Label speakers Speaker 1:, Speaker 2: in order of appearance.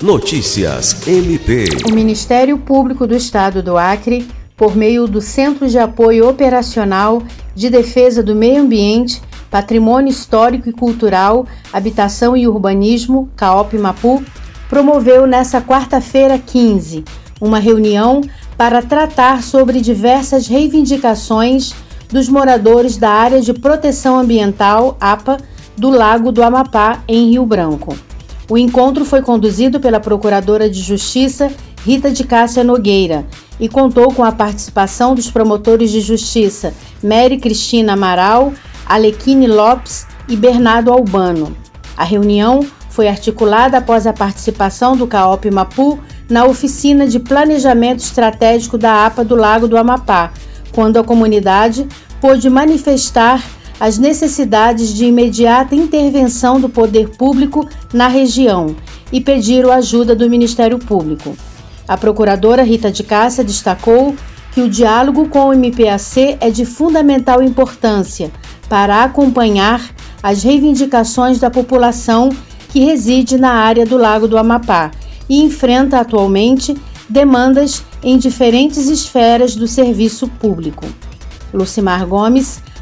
Speaker 1: Notícias MP.
Speaker 2: O Ministério Público do Estado do Acre, por meio do Centro de Apoio Operacional de Defesa do Meio Ambiente, Patrimônio Histórico e Cultural, Habitação e Urbanismo, CAOP Mapu, promoveu nesta quarta-feira 15 uma reunião para tratar sobre diversas reivindicações dos moradores da área de proteção ambiental APA do Lago do Amapá, em Rio Branco. O encontro foi conduzido pela Procuradora de Justiça Rita de Cássia Nogueira e contou com a participação dos promotores de justiça Mary Cristina Amaral, Alequine Lopes e Bernardo Albano. A reunião foi articulada após a participação do CAOP Mapu na oficina de planejamento estratégico da APA do Lago do Amapá, quando a comunidade pôde manifestar as necessidades de imediata intervenção do poder público na região e pediram ajuda do Ministério Público. A procuradora Rita de Cássia destacou que o diálogo com o MPAC é de fundamental importância para acompanhar as reivindicações da população que reside na área do Lago do Amapá e enfrenta atualmente demandas em diferentes esferas do serviço público. Lucimar Gomes,